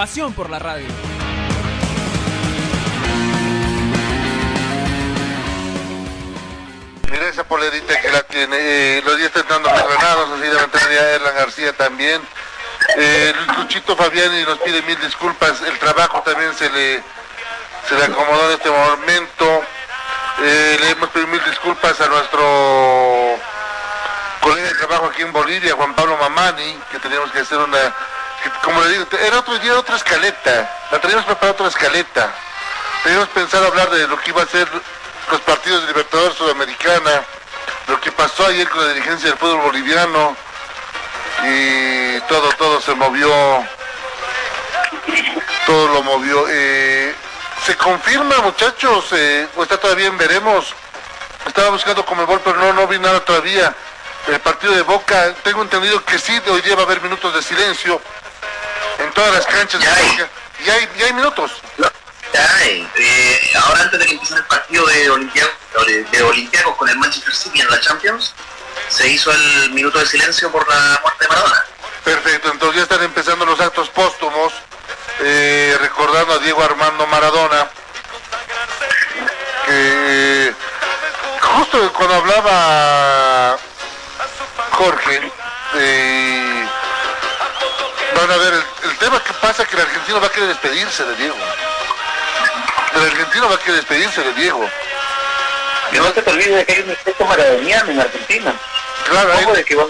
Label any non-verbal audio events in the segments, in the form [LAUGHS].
Pasión por la radio. Mira esa polerita que la tiene. Eh, los días los granados, así entrar ya Erlan García también. Eh, Luchito Fabiani nos pide mil disculpas. El trabajo también se le, se le acomodó en este momento. Eh, le hemos pedido mil disculpas a nuestro colega de trabajo aquí en Bolivia, Juan Pablo Mamani, que teníamos que hacer una, como le digo, era otro día otra escaleta, la teníamos preparada otra escaleta. Teníamos pensado hablar de lo que iba a ser los partidos de Libertadores Sudamericana, lo que pasó ayer con la dirigencia del fútbol boliviano y todo, todo se movió, todo lo movió. Eh, se confirma muchachos, eh, o está todavía en veremos. Estaba buscando Comebol, pero no, no vi nada todavía. El partido de Boca, tengo entendido que sí, hoy día va a haber minutos de silencio en todas las canchas de Ya hay. Boca. Y hay, y hay minutos. Eh, ahora antes de que empiece el partido de Olympiacos, de Olympiacos con el Manchester City en la Champions, se hizo el minuto de silencio por la muerte de Maradona. Perfecto, entonces ya están empezando los actos póstumos, eh, recordando a Diego Armando Maradona, que justo cuando hablaba Jorge, eh, van a ver, el, el tema que pasa es que el argentino va a querer despedirse de Diego. El argentino va a querer despedirse de Diego. Y no se te olvide de que hay un efecto maradoniano en Argentina. Claro, hay, de que van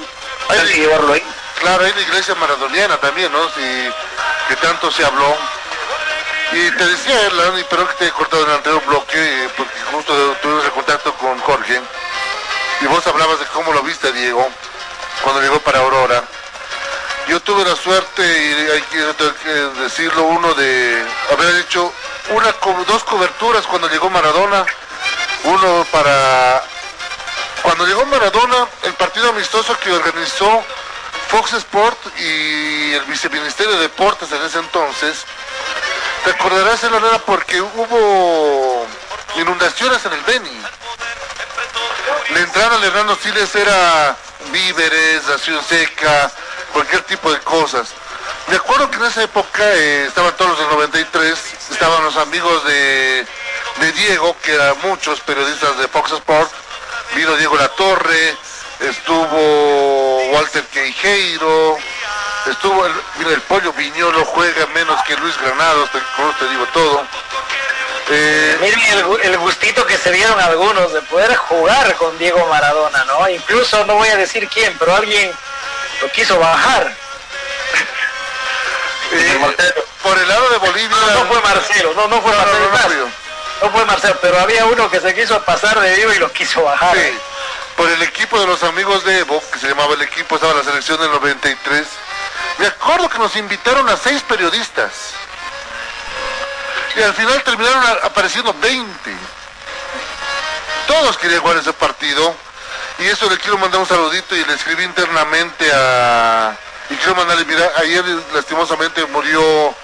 hay- hay que llevarlo ahí. Claro, hay la iglesia maradoniana también, ¿no? Si, que tanto se habló. Y te decía, Erlan, y pero que te he cortado en el anterior bloque, porque justo tuvimos el contacto con Jorge, y vos hablabas de cómo lo viste, Diego, cuando llegó para Aurora. Yo tuve la suerte, y hay que, decirlo, uno de haber hecho una, dos coberturas cuando llegó Maradona, uno para cuando llegó Maradona, el partido amistoso que organizó Fox Sport y el viceministerio de Deportes en ese entonces, te acordarás en la nada porque hubo inundaciones en el Beni. La entrada de Hernando Siles era víveres, ración seca, cualquier tipo de cosas. Me acuerdo que en esa época eh, estaban todos los del 93, estaban los amigos de, Diego, que eran muchos periodistas de Fox Sport, vino Diego La Torre, estuvo Walter Queijeiro, estuvo el, mira, el pollo Viñolo juega menos que Luis Granados, te, te digo todo. Eh, Miren el gustito que se dieron algunos de poder jugar con Diego Maradona, ¿no? Incluso no voy a decir quién, pero alguien lo quiso bajar. [LAUGHS] eh, por el lado de Bolivia... No, no fue Marcelo, no, no fue no, Marcelo. no, fue Marcelo, pero había uno que se quiso pasar de vivo y lo quiso bajar. Sí, por el equipo de los amigos de Evo, que se llamaba el equipo, estaba la selección del 93. Me acuerdo que nos invitaron a seis periodistas. Y al final terminaron apareciendo 20. Todos querían jugar ese partido. Y eso le quiero mandar un saludito y le escribí internamente a... Y quiero mandarle, mira, ayer lastimosamente murió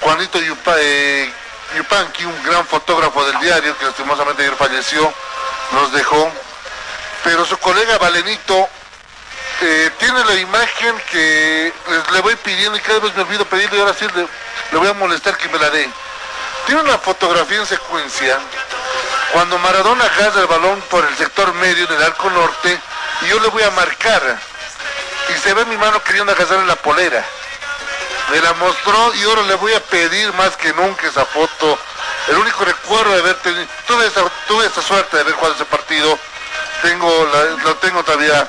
Juanito eh, Yupanqui, un gran fotógrafo del diario que lastimosamente ayer falleció, nos dejó. Pero su colega Valenito eh, tiene la imagen que les- le voy pidiendo y cada vez me olvido pedirle y ahora sí le, le voy a molestar que me la dé. Tiene una fotografía en secuencia cuando Maradona agarra el balón por el sector medio del arco norte y yo le voy a marcar y se ve mi mano queriendo agarrarle la polera. Me la mostró y ahora le voy a pedir más que nunca esa foto. El único recuerdo de haber tenido, tuve esa, tuve esa suerte de haber jugado ese partido. Tengo, la- lo tengo todavía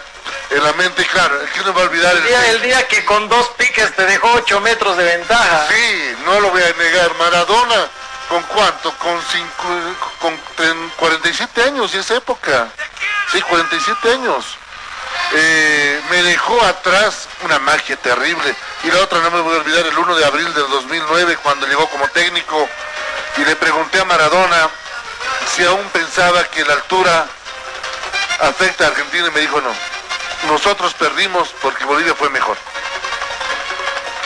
en la mente y claro, ¿quién no va a olvidar El día, el día que con dos piques te dejó 8 metros de ventaja. Sí, no lo voy a negar. Maradona, ¿con cuánto? Con, cinco, con tren- 47 años y esa época. Sí, 47 años. eh, me dejó atrás una magia terrible. Y la otra no me voy a olvidar el 1 de abril del 2009 cuando llegó como técnico y le pregunté a Maradona si aún pensaba que la altura afecta a Argentina y me dijo no. Nosotros perdimos porque Bolivia fue mejor.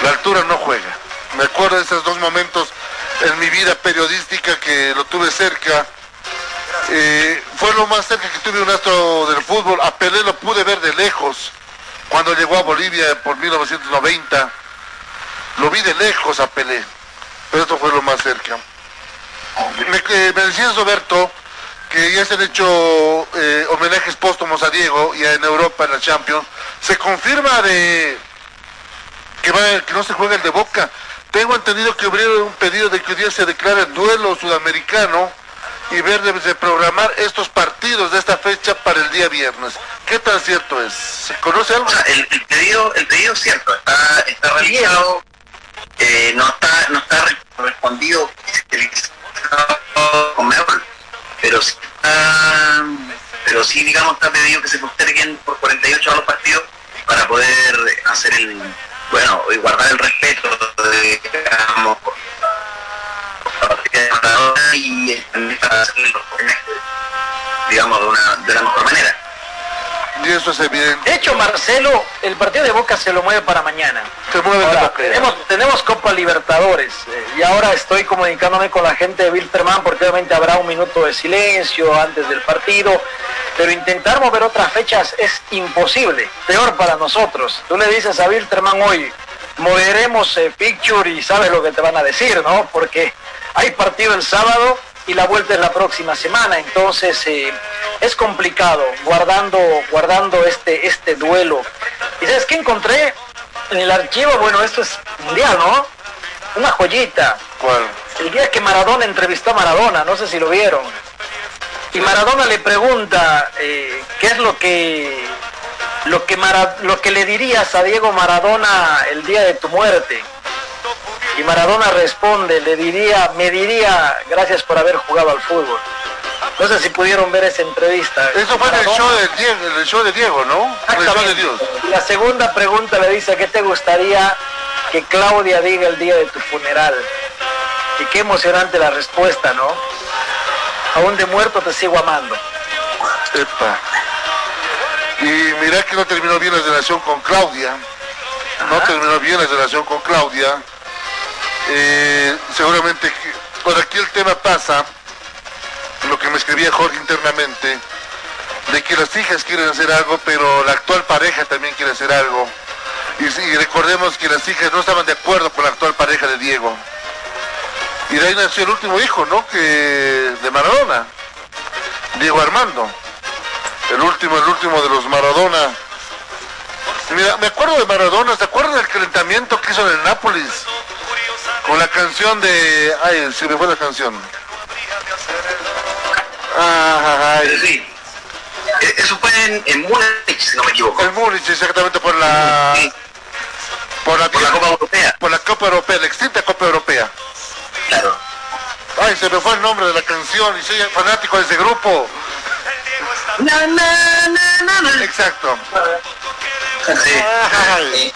La altura no juega. Me acuerdo de esos dos momentos en mi vida periodística que lo tuve cerca. Eh, fue lo más cerca que tuve un astro del fútbol. A Pelé lo pude ver de lejos cuando llegó a Bolivia por 1990. Lo vi de lejos a Pelé, pero esto fue lo más cerca. Me, eh, me decías, Roberto, que ya se han hecho eh, homenajes póstumos a Diego y en Europa en la Champions. Se confirma de que no se juega el de Boca. Tengo entendido que hubiera un pedido de que hoy día se declare el duelo sudamericano y ver de, de programar estos partidos de esta fecha para el día viernes. ¿Qué tan cierto es? ¿Se conoce algo? O sea, el, el pedido, el pedido es cierto, está, está realizado, eh, no está, no está respondido pero sí está, pero sí digamos está pedido que se posterguen por 48 horas los partidos para poder hacer el bueno y guardar el respeto de digamos y digamos de una, de la mejor manera. Y eso es evidente. De hecho, Marcelo, el partido de Boca se lo mueve para mañana. Se mueve Ahora, tenemos, tenemos Copa Libertadores eh, y ahora estoy comunicándome con la gente de Wilterman porque obviamente habrá un minuto de silencio antes del partido, pero intentar mover otras fechas es imposible, peor para nosotros. Tú le dices a Wilterman hoy, moveremos eh, picture y sabes lo que te van a decir, ¿no? Porque hay partido el sábado y la vuelta es la próxima semana, entonces eh, es complicado guardando, guardando este, este duelo. ¿Y sabes qué encontré? En el archivo, bueno, esto es mundial, ¿no? Una joyita. El día que Maradona entrevistó a Maradona, no sé si lo vieron. Y Maradona le pregunta eh, qué es lo que lo que Mara- lo que le dirías a Diego Maradona el día de tu muerte. Y Maradona responde, le diría, me diría, gracias por haber jugado al fútbol. No sé si pudieron ver esa entrevista. Eso fue en el show de Diego, en el show de Diego, ¿no? En el show de Exactamente. Dios. Y La segunda pregunta le dice, ¿qué te gustaría que Claudia diga el día de tu funeral? Y qué emocionante la respuesta, ¿no? Aún de muerto te sigo amando. Epa. Y mira que no terminó bien la relación con Claudia. No terminó bien la relación con Claudia. Eh, seguramente por aquí el tema pasa, lo que me escribía Jorge internamente, de que las hijas quieren hacer algo, pero la actual pareja también quiere hacer algo. Y, recordemos que las hijas no estaban de acuerdo con la actual pareja de Diego. Y de ahí nació el último hijo, ¿no? Que de Maradona, Diego Armando. El último, el último de los Maradona. Mira, me acuerdo de Maradona, ¿se acuerdan del calentamiento que hizo en el Nápoles? Con la canción de... Ay, se me fue la canción. Ah, ay, sí, eh, eso fue en, en Múnich, si no me equivoco. el Múnich, exactamente por la... Sí, Por la, por la Copa Europea, por la Copa Europea, se me fue el nombre de la canción y soy fanático de ese grupo. Na, na, na, na, na. Exacto. Sí. Ay.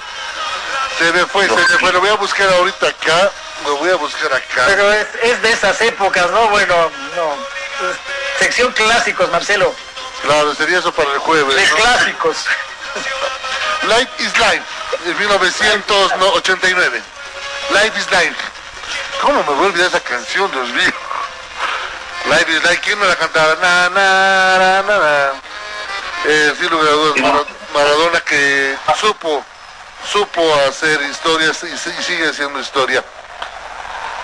Se me fue, se me fue. Lo voy a buscar ahorita acá. Lo voy a buscar acá. Pero es, es de esas épocas, ¿no? Bueno, no. Sección clásicos, Marcelo. Claro, sería eso para el jueves. De ¿no? clásicos. Life is Life, de 1989. Life is Life. ¿Cómo me voy a olvidar esa canción, Dios mío? Life is Life, ¿quién no la cantaba? Na, na, na, na, na. Eh, sin lugar a dudas, Mara- Maradona que supo, supo hacer historias y sigue haciendo historia.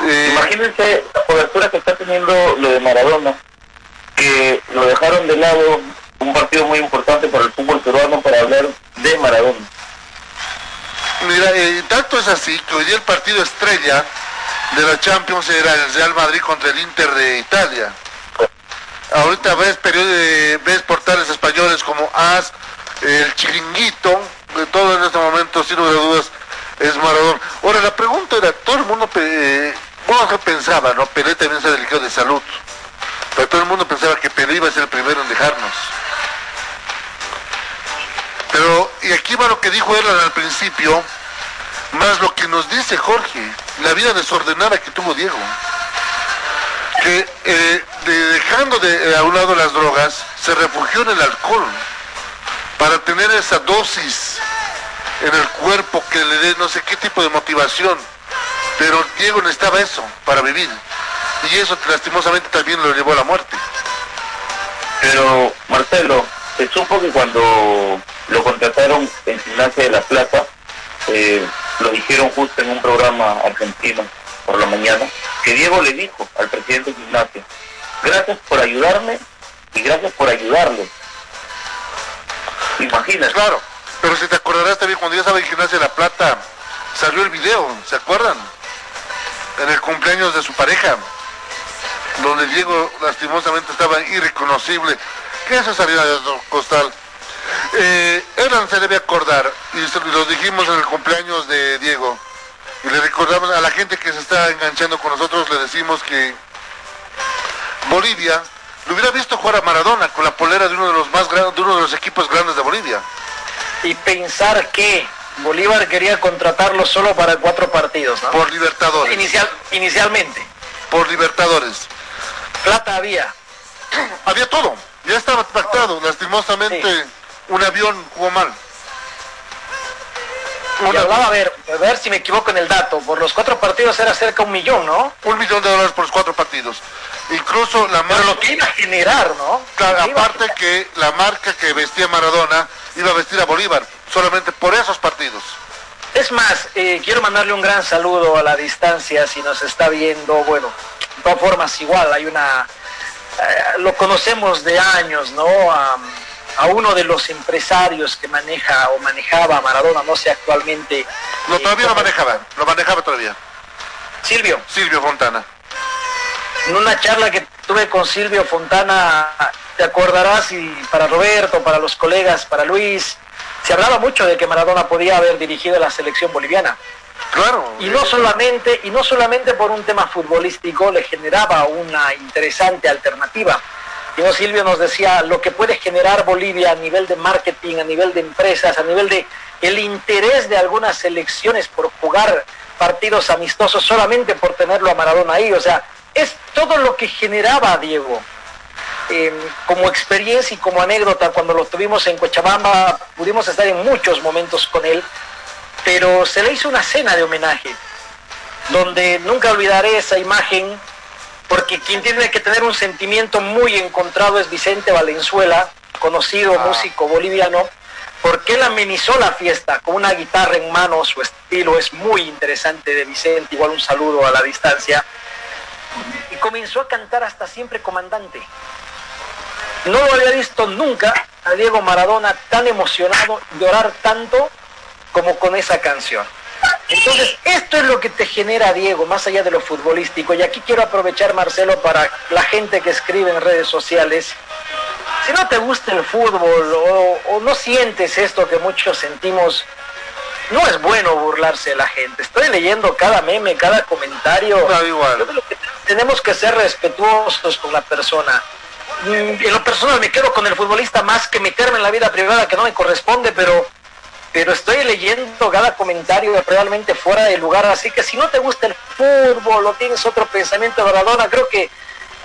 Eh, Imagínense la cobertura que está teniendo lo de Maradona, que lo dejaron de lado un partido muy importante para el fútbol peruano para hablar de Maradona. Mira, eh, tanto es así que hoy día el partido estrella de la Champions era el Real Madrid contra el Inter de Italia. Ahorita ves, ves portales españoles como AS, el Chiringuito, de todo en este momento, sin lugar a dudas, es Maradona. Ahora, la pregunta era, todo el mundo, eh, pensaba, ¿no? Pelé también se delicado de salud, pero todo el mundo pensaba que Pelé iba a ser el primero en dejarnos. Pero y aquí va lo que dijo él al principio, más lo que nos dice Jorge, la vida desordenada que tuvo Diego. Que eh, dejando de, a un lado las drogas, se refugió en el alcohol para tener esa dosis en el cuerpo que le dé no sé qué tipo de motivación. Pero Diego necesitaba eso para vivir. Y eso lastimosamente también lo llevó a la muerte. Pero, Marcelo, se supo que cuando lo contrataron en Gimnasia de la Plata, eh, lo dijeron justo en un programa argentino por la mañana, que Diego le dijo al presidente de Gimnasia, gracias por ayudarme y gracias por ayudarle. Imagínate. Claro, pero si te acordarás también cuando ya estaba en Gimnasia de la Plata, salió el video, ¿se acuerdan? En el cumpleaños de su pareja, donde Diego lastimosamente estaba irreconocible. ¿Qué se salida de Costal? Eh, Eran se debe acordar, y lo dijimos en el cumpleaños de Diego, y le recordamos a la gente que se está enganchando con nosotros, le decimos que Bolivia lo hubiera visto jugar a Maradona con la polera de uno de los más grandes, de uno de los equipos grandes de Bolivia. Y pensar que Bolívar quería contratarlo solo para cuatro partidos, ¿no? Por Libertadores. Inicial, inicialmente. Por Libertadores. Plata había. Había todo. Ya estaba pactado. Lastimosamente, Sí. Un avión jugó mal. A ver, a ver si me equivoco en el dato, por los cuatro partidos era cerca de un millón, ¿no? Un millón de dólares por los cuatro partidos. Incluso la Pero marca, lo que iba a generar, ¿no? claro, aparte que la marca que vestía Maradona iba a vestir a Bolívar, solamente por esos partidos. Es más, eh, quiero mandarle un gran saludo a la distancia si nos está viendo. Bueno, de todas formas, igual hay una. eh, lo conocemos de años, ¿no? A uno de los empresarios que maneja o manejaba Maradona, no sé actualmente. No, eh, todavía lo manejaba, lo manejaba todavía. Silvio, Silvio Fontana. en una charla que tuve con Silvio Fontana, te acordarás, y para Roberto, para los colegas, para Luis, se hablaba mucho de que Maradona podía haber dirigido la selección boliviana. Claro. Y no solamente, y no solamente por un tema futbolístico le generaba una interesante alternativa. Sino Silvio nos decía lo que puede generar Bolivia a nivel de marketing, a nivel de empresas, a nivel de el interés de algunas selecciones por jugar partidos amistosos solamente por tenerlo a Maradona ahí. O sea, es todo lo que generaba Diego. Eh, como experiencia y como anécdota, cuando lo tuvimos en Cochabamba, pudimos estar en muchos momentos con él pero se le hizo una cena de homenaje, donde nunca olvidaré esa imagen, porque quien tiene que tener un sentimiento muy encontrado es Vicente Valenzuela, conocido músico boliviano, porque él amenizó la fiesta con una guitarra en mano, su estilo es muy interesante de Vicente, igual un saludo a la distancia, y comenzó a cantar hasta siempre comandante. No lo había visto nunca a Diego Maradona tan emocionado, llorar tanto como con esa canción. Entonces, esto es lo que te genera Diego, más allá de lo futbolístico. Y aquí quiero aprovechar, Marcelo, para la gente que escribe en redes sociales. Si no te gusta el fútbol o, o no sientes esto que muchos sentimos, no es bueno burlarse de la gente. Estoy leyendo cada meme, cada comentario. Igual. Que tenemos que ser respetuosos con la persona. Mm, En lo personal me quedo con el futbolista más que meterme en la vida privada que no me corresponde, pero pero estoy leyendo cada comentario realmente fuera de lugar, así que si no te gusta el fútbol o tienes otro pensamiento de Maradona, creo que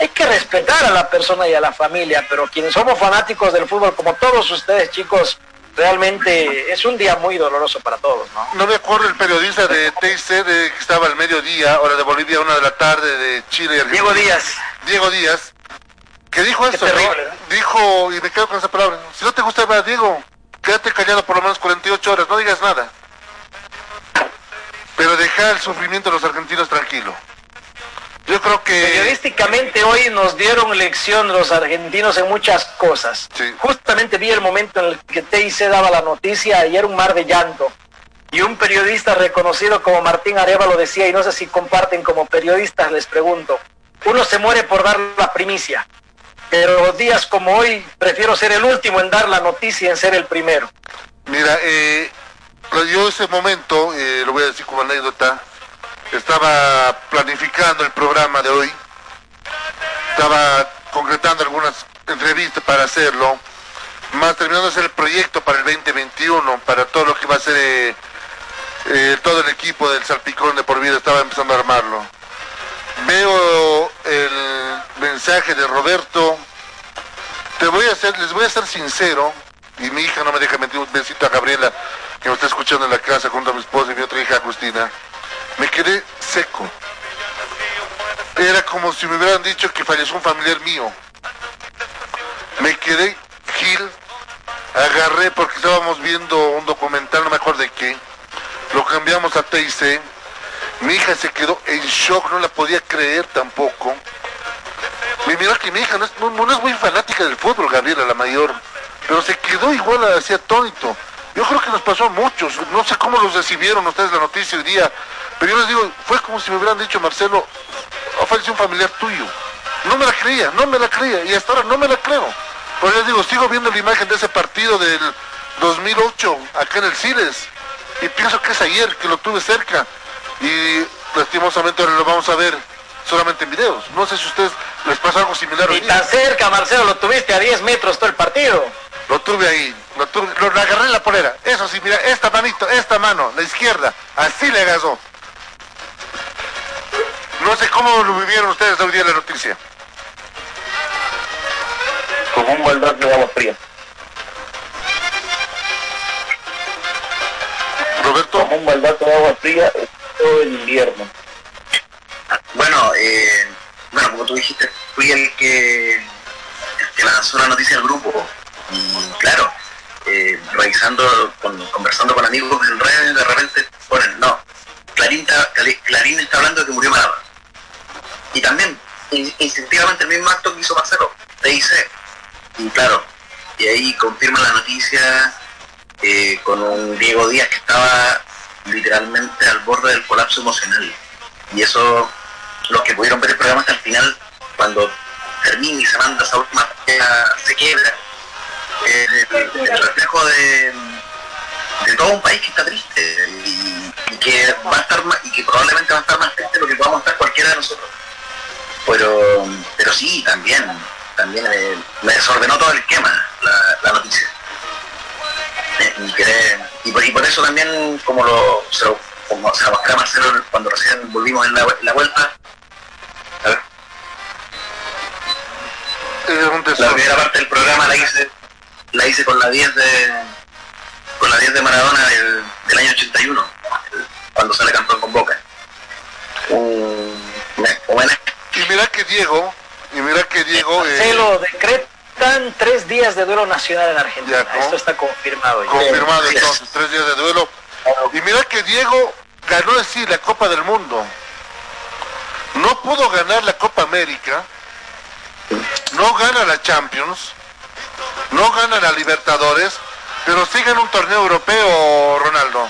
hay que respetar a la persona y a la familia, pero quienes somos fanáticos del fútbol, como todos ustedes chicos, realmente es un día muy doloroso para todos, ¿no? No me acuerdo el periodista de TIC de que estaba al mediodía, hora de Bolivia, una de la tarde, de Chile Argentina. Diego Díaz. Diego Díaz, que dijo ¿no? Dijo, y me quedo con esa palabra, si no te gusta Diego, quédate callado por lo menos 48 horas, no digas nada. Pero deja el sufrimiento de los argentinos tranquilo. Yo creo que... Periodísticamente hoy nos dieron lección los argentinos en muchas cosas. Sí. Justamente vi el momento en el que TIC daba la noticia y era un mar de llanto. Y un periodista reconocido como Martín Areva lo decía, y no sé si comparten como periodistas, les pregunto. Uno se muere por dar la primicia, pero días como hoy prefiero ser el último en dar la noticia en ser el primero. Mira, eh, yo ese momento, eh, lo voy a decir como anécdota, estaba planificando el programa de hoy, estaba concretando algunas entrevistas para hacerlo, más terminando de hacer el proyecto para el 2021, para todo lo que va a ser eh, todo el equipo del Salpicón de por vida, estaba empezando a armarlo. Veo el mensaje de Roberto. Te voy a hacer, les voy a ser sincero, y mi hija no me deja mentir, un besito a Gabriela, que me está escuchando en la casa junto a mi esposa y mi otra hija Agustina. Me quedé seco. Era como si me hubieran dicho que falleció un familiar mío. Me quedé gil, agarré porque estábamos viendo un documental, no me acuerdo de qué. Lo cambiamos a TIC. Mi hija se quedó en shock, no la podía creer tampoco. Me mira que mi hija no es, muy fanática del fútbol, Gabriela, la mayor. Pero se quedó igual así atónito. Yo creo que nos pasó a muchos. No sé cómo los recibieron ustedes la noticia hoy día. Pero yo les digo, fue como si me hubieran dicho, Marcelo, ha fallecido un familiar tuyo. No me la creía, no me la creía. Y hasta ahora no me la creo. Pero les digo, sigo viendo la imagen de ese partido del 2008 acá en el Siles. Y pienso que es ayer que lo tuve cerca. Y lastimosamente ahora lo vamos a ver solamente en videos. No sé si a ustedes les pasa algo similar Y tan cerca, Marcelo, lo tuviste a 10 metros todo el partido. Lo tuve ahí, lo, tuve, lo, lo agarré en la polera. Eso sí, mira, esta manito, esta mano, la izquierda, así le agasó. No sé cómo lo vivieron ustedes hoy día la noticia. Como un baldazo de agua fría. Roberto, Como un baldazo de agua fría todo el invierno. Bueno, eh, bueno, como tú dijiste, fui el que, que lanzó la noticia al grupo. Y claro, eh, revisando, con- conversando con amigos en redes, de repente ponen, no, Clarín está, Clarín está hablando de que murió Maradona. Y también, in- instintivamente, el mismo acto que hizo Marcelo, dice Y claro, y ahí confirma la noticia eh, con un Diego Díaz que estaba literalmente al borde del colapso emocional. Y eso, los que pudieron ver el programa hasta el final, cuando termina y se manda esa última se quiebra. Eh, el, el reflejo de, de todo un país que está triste y, y que va a estar más, y que probablemente va a estar más triste de lo que podamos estar cualquiera de nosotros. Pero, pero sí, también, también eh, me desordenó todo el esquema, la, la noticia. Eh, y, quedé- y por, y por eso también, como lo, se lo, como se lo mostré a Marcelo cuando recién volvimos en la, en la vuelta, la primera parte del programa la hice la hice con la 10 de con la 10 de Maradona del, del año 81 el- cuando sale campeón con Boca Y mira que Diego, y mira que Diego, eh, Marcelo, decretan tres días de duelo nacional en Argentina. Ya, ¿no? Esto está confirmado. ya. confirmado entonces, tres días de duelo. Y mira que Diego ganó así la Copa del Mundo. No pudo ganar la Copa América, no gana la Champions, no gana la Libertadores, pero sí gana un torneo europeo, Ronaldo.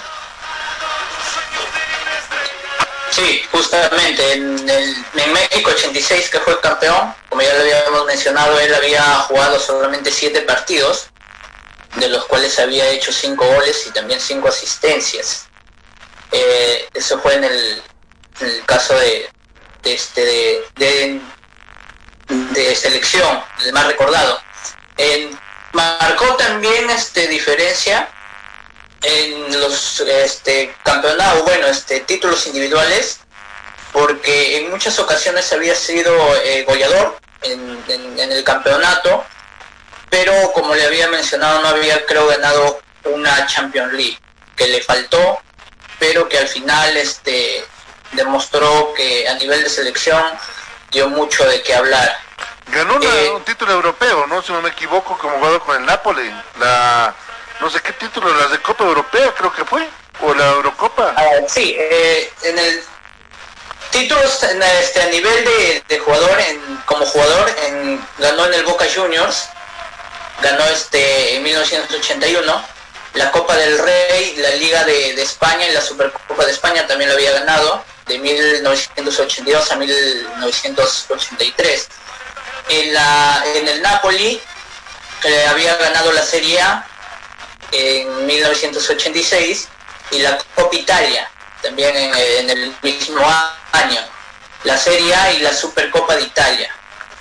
Sí, justamente en, el, México 86 que fue campeón, como ya lo habíamos mencionado, él había jugado solamente siete partidos, de los cuales había hecho cinco goles y también cinco asistencias. Eh, eso fue en el, el caso de, de este de, de, de selección, el más recordado. Marcó también este diferencia en los este, campeonatos, bueno, este, títulos individuales, porque en muchas ocasiones había sido eh, goleador en, en- en el campeonato, pero como le había mencionado, no había, creo, ganado una Champions League, que le faltó, pero que al final este, demostró que a nivel de selección dio mucho de qué hablar. Ganó una- Eh, un título europeo, ¿no? Si no me equivoco, como jugador con el Napoli. La, no sé qué título, las de Copa Europea creo que fue, o la Eurocopa. Ah, sí, eh, en el títulos en este a nivel de, de jugador en, como jugador en, ganó en el Boca Juniors ganó este en 1981 la Copa del Rey la Liga de, de España y la Supercopa de España también lo había ganado de 1982 a 1983 en la en el Napoli que había ganado la Serie A en 1986 y la Copa Italia también en, en el mismo año, la Serie A y la Supercopa de Italia.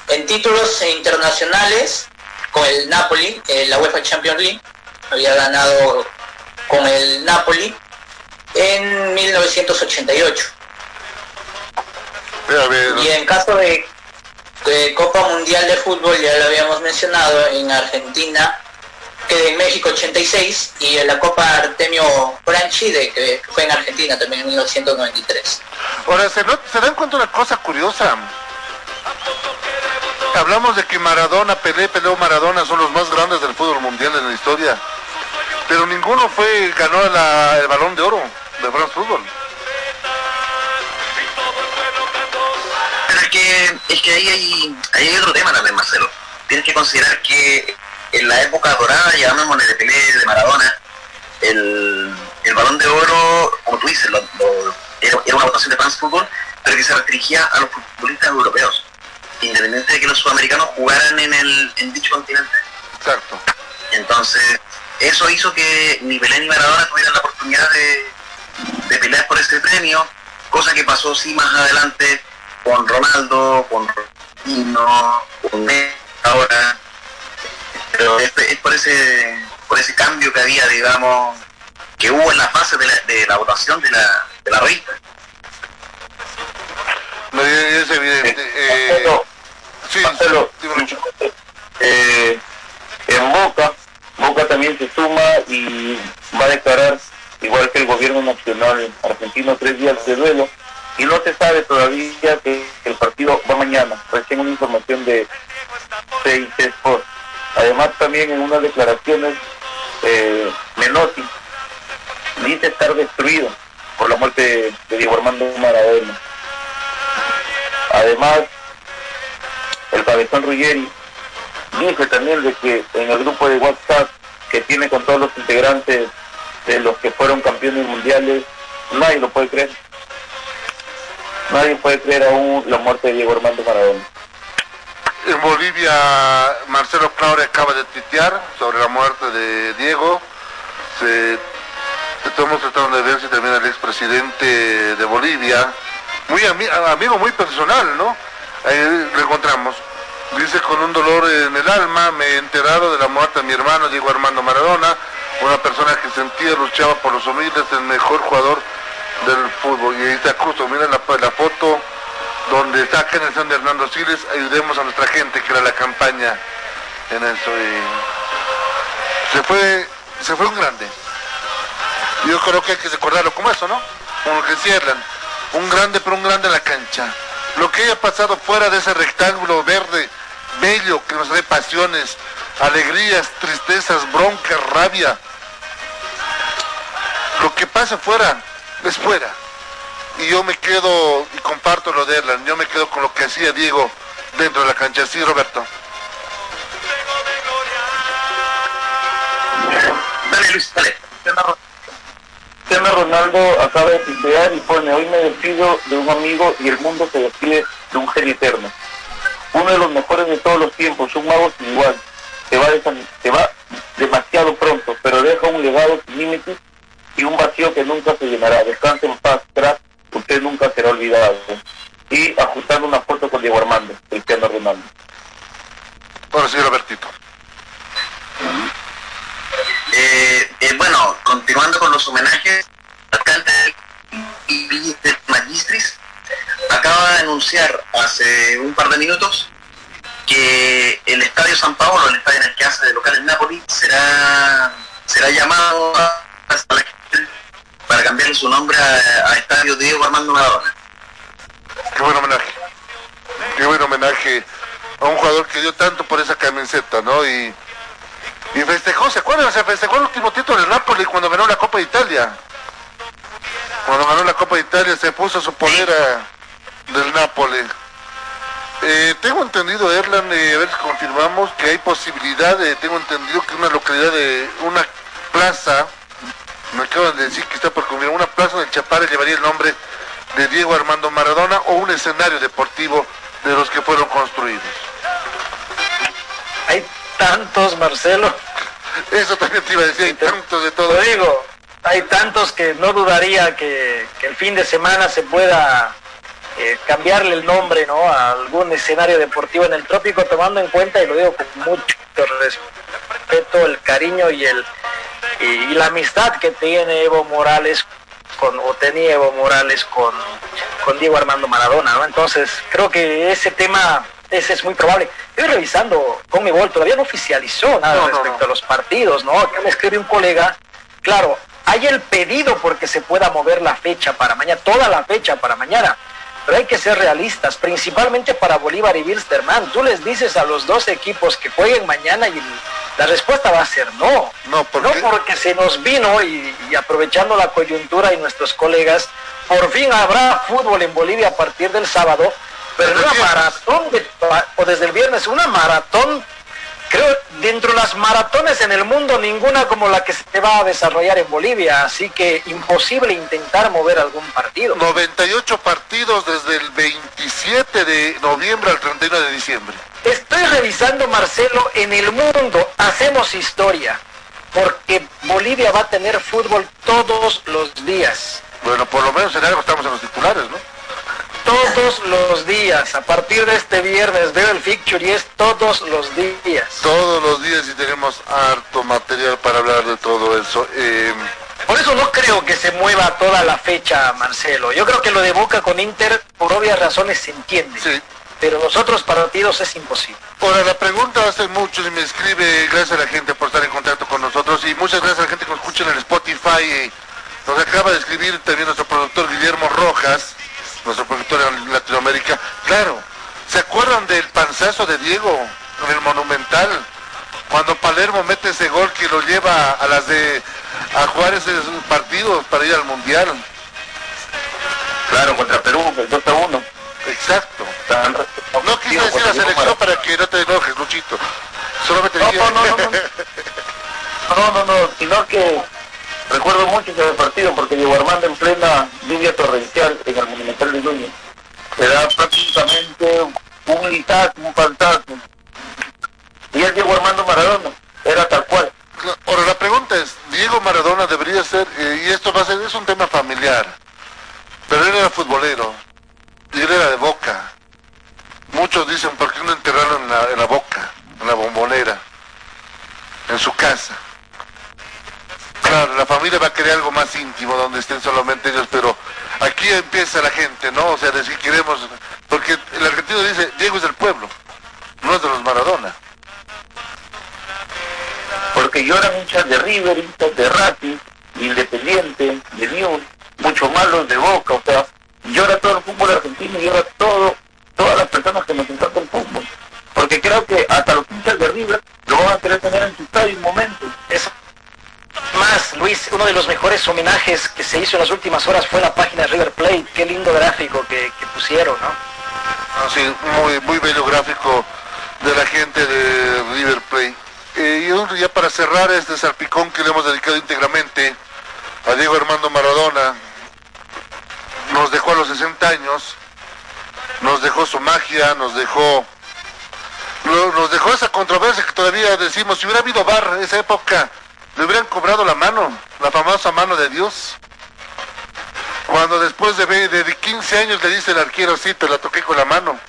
En títulos internacionales con el Napoli, eh, la UEFA Champions League, había ganado con el Napoli en 1988. Y en caso de, Copa Mundial de Fútbol, ya lo habíamos mencionado, en Argentina, que en México 86, y en la Copa Artemio Franchi, de, que fue en Argentina también en 1993. Ahora, ¿se, ¿se dan cuenta una cosa curiosa? Hablamos de que Maradona, Pelé, Pelé o Maradona son los más grandes del fútbol mundial en la historia. Pero ninguno fue, ganó el balón de oro de France Fútbol. Que, es que ahí, hay, ahí hay otro tema también, Marcelo. Tienes que considerar que en la época dorada, llamémosle de Pelé, de Maradona, el, el balón de oro, como tú dices, era, una votación de France Fútbol, pero que se restringía a los futbolistas europeos independiente de que los sudamericanos jugaran en, el, en dicho continente. Exacto. Entonces, eso hizo que ni Pelé ni Maradona tuvieran la oportunidad de, de pelear por ese premio, cosa que pasó sí más adelante con Ronaldo, con Ronaldinho, con Messi ahora. Pero es, por ese por ese cambio que había, digamos, que hubo en las bases de la, de la votación de la, de la revista. No, es evidente. Eh, Sí, eh, en Boca, Boca también se suma y va a declarar, igual que el gobierno nacional argentino, tres días de duelo. Y no se sabe todavía que el partido va mañana. Recién una información de CIC Sport. Además, también en unas declaraciones, eh, Menotti dice estar destruido por la muerte de Diego Armando Maradona. Además, el cabezón Ruggeri, dice también de que en el grupo de WhatsApp que tiene con todos los integrantes de los que fueron campeones mundiales, nadie lo puede creer. Nadie puede creer aún la muerte de Diego Armando Maradona. En Bolivia, Marcelo Claure acaba de tuitear sobre la muerte de Diego. Estamos tratando de ver si también el expresidente de Bolivia, muy amigo muy personal, ¿no? ahí lo encontramos. Dice con un dolor en el alma, me he enterado de la muerte de mi hermano Diego Armando Maradona, una persona que sentía luchaba por los humildes, el mejor jugador del fútbol. Y ahí está justo, miren la, foto donde está generación de Hernando Siles, ayudemos a nuestra gente, que era la campaña en eso. Y se fue, se fue un grande. Yo creo que hay que recordarlo como eso, ¿no? Como que cierran. Un grande, pero un grande en la cancha lo que haya pasado fuera de ese rectángulo verde, bello, que nos dé pasiones, alegrías, tristezas, bronca, rabia. Lo que pasa fuera, es fuera. Y yo me quedo, y comparto lo de Erlan, yo me quedo con lo que hacía Diego dentro de la cancha. Sí, Roberto. Dale, Luis, dale. Cristiano Ronaldo acaba de tuitear y pone, hoy me despido de un amigo y el mundo se despide de un genio eterno. Uno de los mejores de todos los tiempos, un mago sin igual. Se va, se va demasiado pronto, pero deja un legado sin límites y un vacío que nunca se llenará. Descanse en paz, crack, usted nunca será olvidado. Y ajustando una foto con Diego Armando, Cristiano Ronaldo. Ahora sí, Robertito. Eh, eh, bueno, continuando con los homenajes, alcalde y Magistris acaba de anunciar hace un par de minutos que el Estadio San Paolo, el estadio en el que hace de local en Napoli, será, será llamado para cambiar su nombre a, Estadio Diego Armando Maradona. Qué buen homenaje. Qué buen homenaje a un jugador que dio tanto por esa camiseta, ¿no? Y y festejó, ¿se acuerdan? Se festejó el último título del Napoli cuando ganó la Copa de Italia. Cuando ganó la Copa de Italia se puso su polera del Napoli. Eh, tengo entendido, Erlan, eh, a ver si confirmamos que hay posibilidad, de, tengo entendido que una localidad de una plaza, me acaban de decir que está por confirmar, una plaza del Chapare llevaría el nombre de Diego Armando Maradona o un escenario deportivo de los que fueron construidos. Hay tantos, Marcelo. Eso también te iba a decir, hay tantos de todo. Lo digo, hay tantos que no dudaría que, el fin de semana se pueda eh, cambiarle el nombre ¿no? a algún escenario deportivo en el trópico, tomando en cuenta, y lo digo con mucho respeto, el cariño y, el, y, la amistad que tiene Evo Morales con, o tenía Evo Morales con, con Diego Armando Maradona. ¿no? Entonces, creo que ese tema ese es muy probable. Estoy revisando con mi voto, todavía no oficializó nada respecto a los partidos, ¿no? Acá me escribe un colega, claro, hay el pedido porque se pueda mover la fecha para mañana, toda la fecha para mañana. Pero hay que ser realistas, principalmente para Bolívar y Wilstermann. Tú les dices a los dos equipos que jueguen mañana y la respuesta va a ser no. No, porque se nos vino y, y aprovechando la coyuntura y nuestros colegas, por fin habrá fútbol en Bolivia a partir del sábado, pero una maratón, o desde el viernes, una maratón creo, dentro de las maratones en el mundo, ninguna como la que se va a desarrollar en Bolivia, así que imposible intentar mover algún partido. 98 partidos desde el 27 de noviembre al 31 de diciembre. Estoy revisando, Marcelo, en el mundo hacemos historia, porque Bolivia va a tener fútbol todos los días. Bueno, por lo menos en algo estamos en los titulares, ¿no? Todos los días. A partir de este viernes veo el fixture y es todos los días. Todos los días y tenemos harto material para hablar de todo eso. Eh, por eso no creo que se mueva toda la fecha, Marcelo. Yo creo que lo de Boca con Inter, por obvias razones, se entiende. Sí. Pero los otros partidos es imposible. Ahora, la pregunta hace mucho y me escribe, gracias a la gente por estar en contacto con nosotros y muchas gracias a la gente que nos escucha en el Spotify. Nos acaba de escribir también nuestro productor Guillermo Rojas nuestro productor en Latinoamérica. Claro, ¿se acuerdan del panzazo de Diego en el Monumental? Cuando Palermo mete ese gol que lo lleva a las de a jugar esos partidos para ir al Mundial. Claro, contra Perú, el 2 a 1. Exacto. No quise decir la selección para que no te enojes, Luchito. Solamente no, no, no, no, [LAUGHS] no, no, no, sino que Recuerdo mucho ese partido porque Diego Armando en plena lluvia torrencial en el Monumental de Núñez. Era prácticamente un litazo, un fantasma. Y es Diego Armando Maradona, era tal cual. Ahora la pregunta es, Diego Maradona debería ser, eh, y esto va a ser, es un tema familiar, pero él era futbolero, y él era de boca. Muchos dicen, ¿por qué no enterraron en la, en la boca, en la bombonera, en su casa? Claro, la familia va a querer algo más íntimo donde estén solamente ellos, pero aquí empieza la gente, ¿no? O sea, decir queremos, porque el argentino dice, Diego es del pueblo, no es de los Maradona. Porque yo era hinchas de River, hinchas de Rati, Independiente, de News, mucho más los de Boca, o sea, yo era todo el fútbol argentino, yo era todo, todas las personas que nos encantan el fútbol. Porque creo que hasta los hinchas de River lo van a querer tener en su estadio un momento. Eso Luis, uno de los mejores homenajes que se hizo en las últimas horas fue la página River Plate. Qué lindo gráfico que, pusieron, ¿no? Ah, sí, muy, bello gráfico de la gente de River Plate. Eh, y ya para cerrar este salpicón que le hemos dedicado íntegramente a Diego Armando Maradona, nos dejó a los 60 años, nos dejó su magia, nos dejó nos dejó esa controversia que todavía decimos, si hubiera habido bar esa época, le hubieran cobrado la mano, la famosa mano de Dios. Cuando después de, de 15 años le dice el arquero, sí, te la toqué con la mano.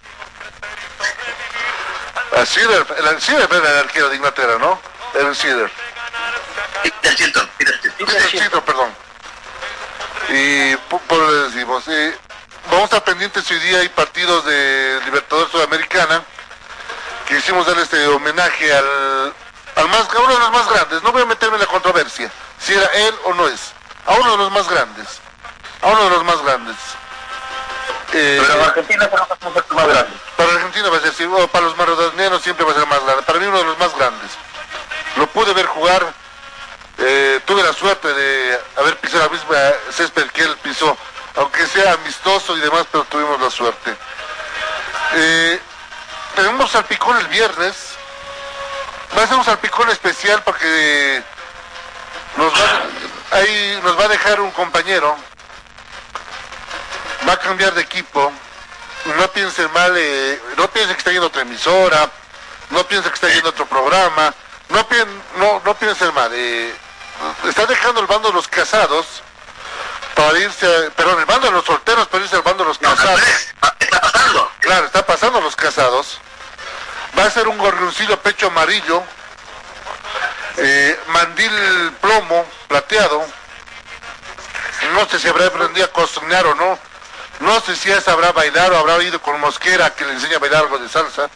El Cider, el era el arquero de Inglaterra, ¿no? El Cider. Peter Chilton, Peter Chilton. perdón. Y por, lo decimos, vamos a estar pendientes hoy día hay partidos de Libertadores Sudamericana. Quisimos darle este homenaje al, al más, a uno de los más grandes, no voy a meterme en la controversia, si era él o no es, a uno de los más grandes, a uno de los más grandes. Eh, Pero Argentina para más grande. Para Argentina va a ser, o para los maradonianos siempre va a ser más grande, para mí uno de los más grandes. Lo pude ver jugar, eh, tuve la suerte de haber pisado la misma césped que él pisó, aunque sea amistoso y demás, pero tuvimos la suerte. Eh, tenemos al picón el viernes, va a ser un salpicón especial porque nos va, ahí nos va a dejar un compañero, va a cambiar de equipo, no piensen mal, eh, no piensen que está yendo otra emisora, no piensen que está yendo otro programa, no, no, no piensen mal, eh, está dejando el bando de los casados para irse, perdón, el bando de los solteros para irse al bando de los casados. Está pasando. Claro, está pasando los casados. Va a ser un gorrioncillo pecho amarillo, eh, mandil plomo, plateado. No sé si habrá aprendido a cocinar o no. No sé si ya sabrá bailar o habrá ido con Mosquera que le enseña a bailar algo de salsa.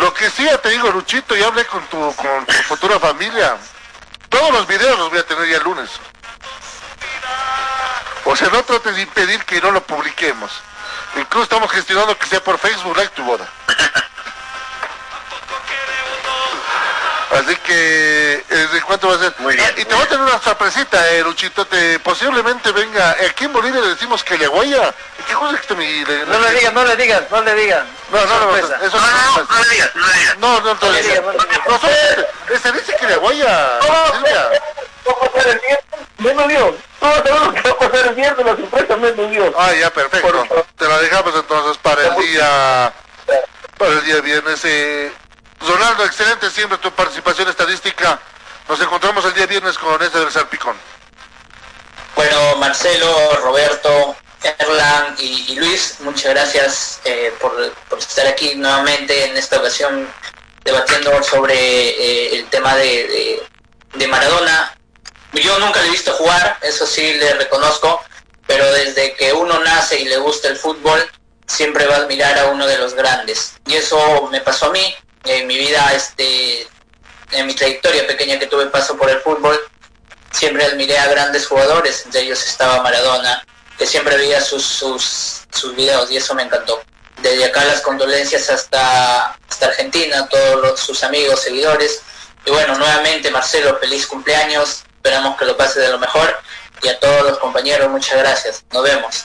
Lo que sí ya te digo, Luchito, ya hablé con tu, con tu futura familia. Todos los videos los voy a tener ya el lunes. O sea, no trates de impedir que no lo publiquemos. Incluso estamos gestionando que sea por Facebook Live tu boda. Así que, eh, ¿de cuánto va a ser? Muy bien, Ah, y te voy a tener una sorpresita, eh, Luchito. Te, posiblemente venga. Aquí en Bolivia le decimos que le guaya. ¿Qué cosa que mi, le- No le digas, no le digas, no le digas. No, no, no, eso No, no, no, no le digas, no le digas. no, no, no, le digas, no eh, se dice que le guaya, Silvia. va a pasar el viernes, menos Dios. Todos sabemos que va pasar el viernes, la sorpresa menos Dios. Ah, ya, perfecto. Te la dejamos entonces para el día, para el día viernes. Eh, Ronaldo, excelente siempre tu participación estadística. Nos encontramos el día viernes con este del Salpicón. Bueno, Marcelo, Roberto, Erlan y, Luis, muchas gracias eh, por, por estar aquí nuevamente en esta ocasión debatiendo sobre eh, el tema de, de- de Maradona. Yo nunca le he visto jugar, eso sí le reconozco, pero desde que uno nace y le gusta el fútbol, siempre va a admirar a uno de los grandes. Y eso me pasó a mí, en mi vida, este, en mi trayectoria pequeña que tuve paso por el fútbol, siempre admiré a grandes jugadores, entre ellos estaba Maradona, que siempre veía sus, sus, sus videos y eso me encantó. Desde acá las condolencias hasta, hasta Argentina, todos sus amigos, seguidores. Y bueno, nuevamente Marcelo, feliz cumpleaños, esperamos que lo pase de lo mejor. Y a todos los compañeros, muchas gracias. Nos vemos.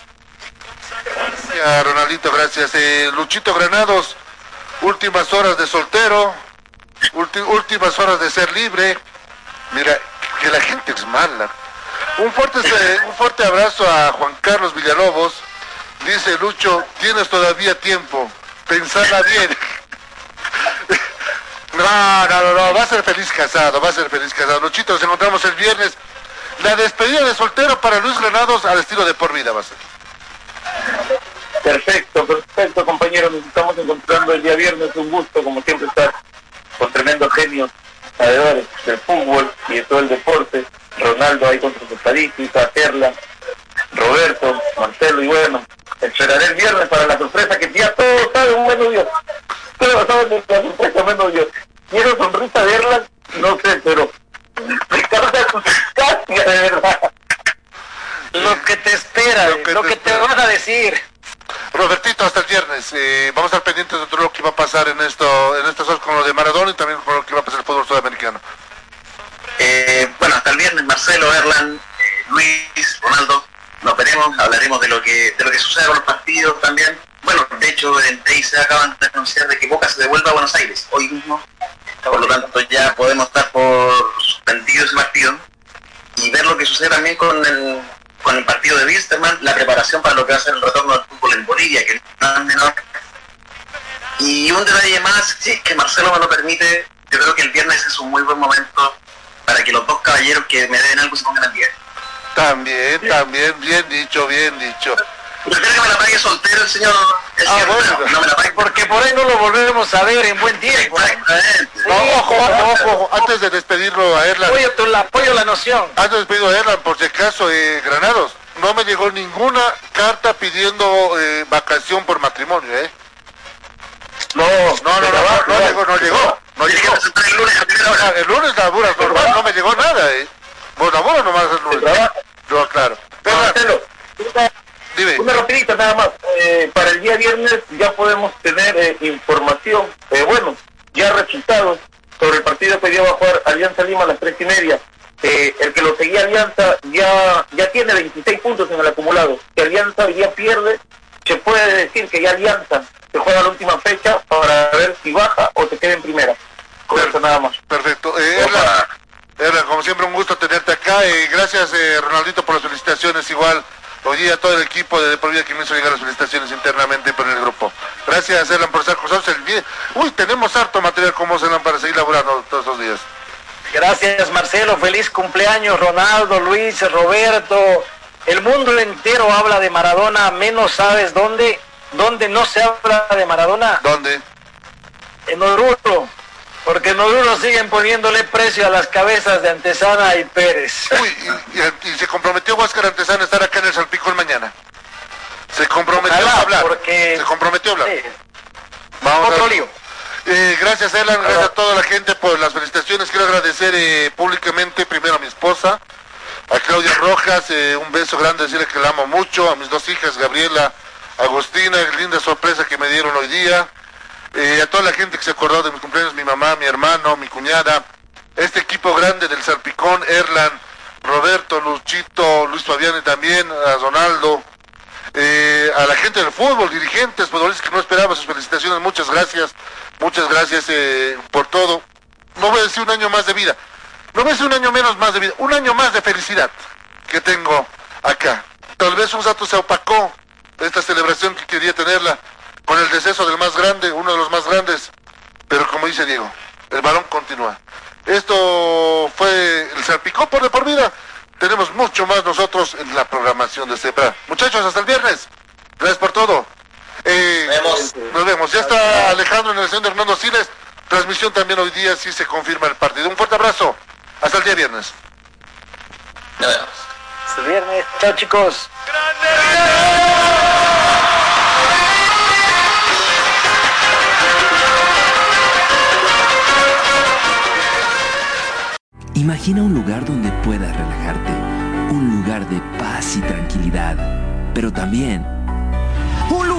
Gracias, Ronaldito, gracias. Eh, Luchito Granados, últimas horas de soltero, ulti- últimas horas de ser libre. Mira, que la gente es mala. Un fuerte, [LAUGHS] un fuerte abrazo a Juan Carlos Villalobos. Dice Lucho, tienes todavía tiempo. Pensarla bien. [LAUGHS] No, no, no, no, va a ser feliz casado, va a ser feliz casado. Luchito, nos encontramos el viernes. La despedida de soltero para Luis Granados al estilo de por vida va a ser. Perfecto, perfecto, compañero. Nos estamos encontrando el día viernes. Un gusto, como siempre, estar con tremendos genios, sabedores del fútbol y de todo el deporte. Ronaldo ahí con sus estadísticas, Perla, Roberto, Marcelo y bueno. Esperaré el viernes para la sorpresa que ya todos saben, menos Dios. Todos saben la sorpresa, menos Dios. Quiero sonrisa de Erlan, no sé, pero me sustancia, de verdad. Lo que te espera, Lo lo que que, te te espera. van a decir. Robertito, hasta el viernes. Eh, vamos a estar pendientes de todo lo que va a pasar en esto, en estas horas con lo de Maradona y también con lo que va a pasar el fútbol sudamericano. Eh, bueno, hasta el viernes, Marcelo, Erlan, eh, Luis, Ronaldo, nos veremos, hablaremos de lo que de lo que sucede con los partidos también. Bueno, de hecho, en se acaban de anunciar de que Boca se devuelve a Buenos Aires hoy mismo. Por lo tanto, ya podemos estar por suspendido ese partido y ver lo que sucede también con el, con el partido de Wilstermann, la preparación para lo que va a ser el retorno del fútbol en Bolivia, que no es menor. Y un detalle más, si es que Marcelo me lo permite, yo creo que el viernes es un muy buen momento para que los dos caballeros que me den algo se pongan al día. También, también, bien dicho, bien dicho. Prefiero que me la pague soltero el señor. el Ah, señor, bueno. no, no me la pague Porque por ahí no lo volvemos a ver en buen tiempo. ¿eh? Exactamente. No, ojo, ojo, ojo, ojo, antes de despedirlo a Erlan, Apoyo, tu- apoyo la noción. antes de despedirlo a Erlan, por si acaso, eh, Granados, no me llegó ninguna carta pidiendo eh, vacación por matrimonio, ¿eh? No, No, no, no, no, no llegó, no llegó, no llegó. el lunes a primera O sea, hora. el lunes normal, no me llegó nada, ¿eh? Vos laburas nomás el lunes. trabajo. No, claro. Erlan, Marcelo, una, dime. una rapidita nada más. Eh, para el día viernes ya podemos tener eh, información, eh, bueno, ya resultados sobre el partido que va a jugar Alianza Lima a las tres y media. Eh, el que lo seguía Alianza ya ya tiene 26 puntos en el acumulado. Si Alianza día pierde, se puede decir que ya Alianza se juega la última fecha para ver si baja o se queda en primera. Con eso nada más. Perfecto. Erlan, Erlan, como siempre, un gusto tenerte acá. Gracias, eh, Ronaldito, por las felicitaciones. Hoy día todo el equipo de Por Vida que me hizo llegar las felicitaciones internamente por el grupo. Gracias, Erlan, por estar con nosotros. El bien. Uy, tenemos harto material como Erlan para seguir laburando todos estos días. Gracias Marcelo, feliz cumpleaños Ronaldo, Luis, Roberto, El mundo entero habla de Maradona, menos sabes dónde, dónde no se habla de Maradona. ¿Dónde? En Oruro. Porque Oruro siguen poniéndole precio a las cabezas de Antesana y Pérez. Uy, y, y- y se comprometió Huáscar Antesana a estar acá en el Salpicón mañana. Se comprometió Ojalá, a hablar. porque- Se comprometió a hablar. Sí, Vamos otro lío. Eh, gracias, Elan, gracias a toda la gente por las felicitaciones. Quiero agradecer eh, públicamente primero a mi esposa, a Claudia Rojas, eh, un beso grande, decirle que la amo mucho, a mis dos hijas, Gabriela, Agustina, linda sorpresa que me dieron hoy día, eh, a toda la gente que se acordó de mi cumpleaños, mi mamá, mi hermano, mi cuñada, este equipo grande del Salpicón, Erlan, Roberto, Luchito, Luis Fabiani también, a Ronaldo, eh, a la gente del fútbol, dirigentes, futbolistas que no esperaba sus felicitaciones, muchas gracias, muchas gracias eh, por todo. No voy a decir un año más de vida, no voy a decir un año menos más de vida, un año más de felicidad que tengo acá. Tal vez un rato se opacó esta celebración que quería tenerla con el deceso del más grande, uno de los más grandes, pero como dice Diego, el balón continúa. Esto fue el salpicón por de por vida. Tenemos mucho más nosotros en la programación de CEPRA. Muchachos, hasta el viernes. Gracias por todo. Eh, Nos vemos. Nos vemos. Ya está Alejandro en el centro Hernando Siles. Transmisión también hoy día, sí se confirma el partido. Un fuerte abrazo. Hasta el día viernes. Nos vemos. Hasta el viernes. Chao chicos. Imagina un lugar donde puedas relajarte, un lugar de paz y tranquilidad, pero también un lugar